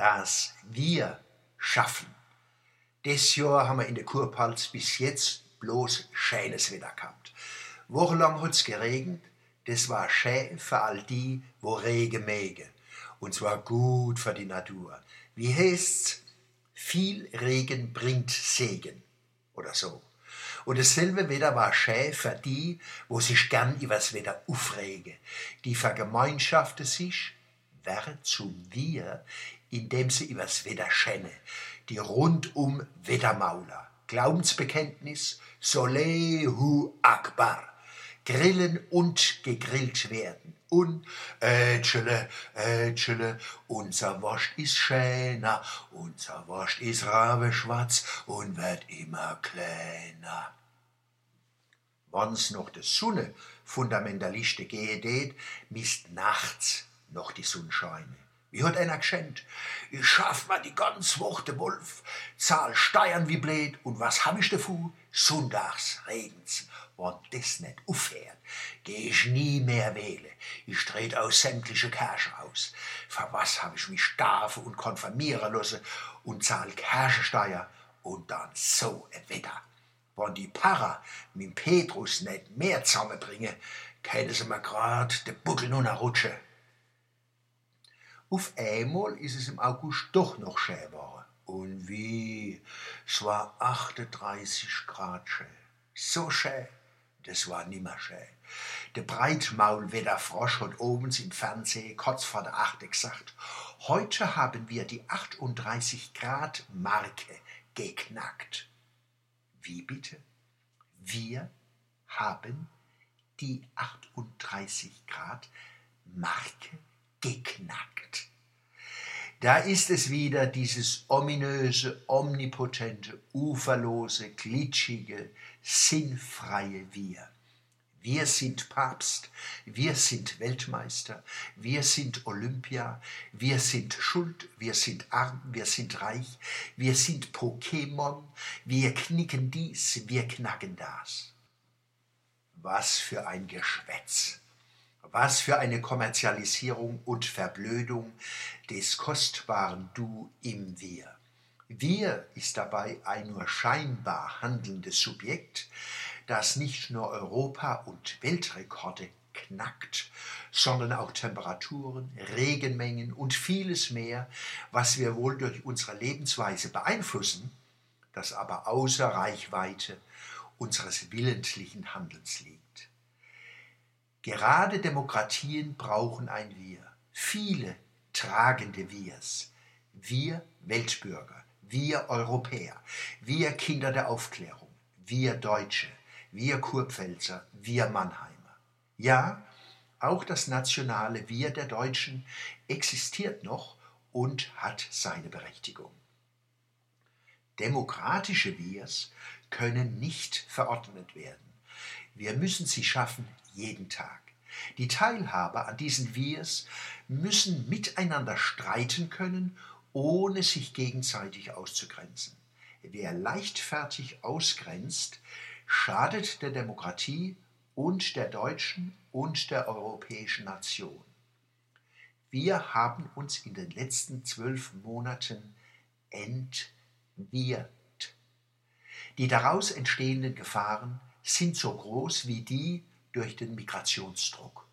das wir schaffen. Das Jahr haben wir in der Kurpalz bis jetzt bloß schönes Wetter gehabt. Wochenlang hat es geregnet, das war schön für all die, wo Regen mögen. Und zwar gut für die Natur. Wie heißt's? Viel Regen bringt Segen. Oder so. Und dasselbe Wetter war schön für die, wo sich gern übers Wetter aufregen. Die vergemeinschaften sich, werden zum Wir, indem sie übers Wetter schenne. Die rundum Wettermauler. Glaubensbekenntnis, Solehu Akbar. Grillen und gegrillt werden. Und Ätschele, Ätschele, unser Wurst ist schöner, unser Wurst ist rabeschwarz und wird immer kleiner. Wann's noch de Sonne Fundamentalisten gehe det, misst nachts noch die Sonnenscheine. Wie hat einer geschenkt? Ich schaff mal die ganze Woche Wolf, zahl Steuern wie blöd und was hab ich davon? Sonntags regens. Wenn das nicht aufhört, geh ich nie mehr wählen. Ich tret aus sämtliche Kirche aus. Für was hab ich mich stafen und konfirmieren lassen und zahl Kirchensteuer und dann so ein Wetter. Wenn die Para mit Petrus nicht mehr zusammenbringen, können sie mir grad de Buckel rutschen. Auf einmal ist es im August doch noch geworden. Und wie? Es war 38 Grad schön. So schön, das war nimmer schön. Der Breitmaulwetterfrosch hat oben im Fernsehen kurz vor der Achte gesagt, heute haben wir die 38 Grad Marke geknackt. Wie bitte? Wir haben die 38 Grad Marke geknackt. Da ist es wieder dieses ominöse, omnipotente, uferlose, glitschige, sinnfreie Wir. Wir sind Papst, wir sind Weltmeister, wir sind Olympia, wir sind Schuld, wir sind arm, wir sind reich, wir sind Pokémon, wir knicken dies, wir knacken das. Was für ein Geschwätz! Was für eine Kommerzialisierung und Verblödung des kostbaren Du im Wir. Wir ist dabei ein nur scheinbar handelndes Subjekt, das nicht nur Europa- und Weltrekorde knackt, sondern auch Temperaturen, Regenmengen und vieles mehr, was wir wohl durch unsere Lebensweise beeinflussen, das aber außer Reichweite unseres willentlichen Handelns liegt. Gerade Demokratien brauchen ein Wir, viele tragende Wirs. Wir Weltbürger, wir Europäer, wir Kinder der Aufklärung, wir Deutsche, wir Kurpfälzer, wir Mannheimer. Ja, auch das nationale Wir der Deutschen existiert noch und hat seine Berechtigung. Demokratische Wirs können nicht verordnet werden. Wir müssen sie schaffen jeden Tag. Die Teilhaber an diesen Wirs müssen miteinander streiten können, ohne sich gegenseitig auszugrenzen. Wer leichtfertig ausgrenzt, schadet der Demokratie und der deutschen und der europäischen Nation. Wir haben uns in den letzten zwölf Monaten entwirrt. Die daraus entstehenden Gefahren sind so groß wie die durch den Migrationsdruck.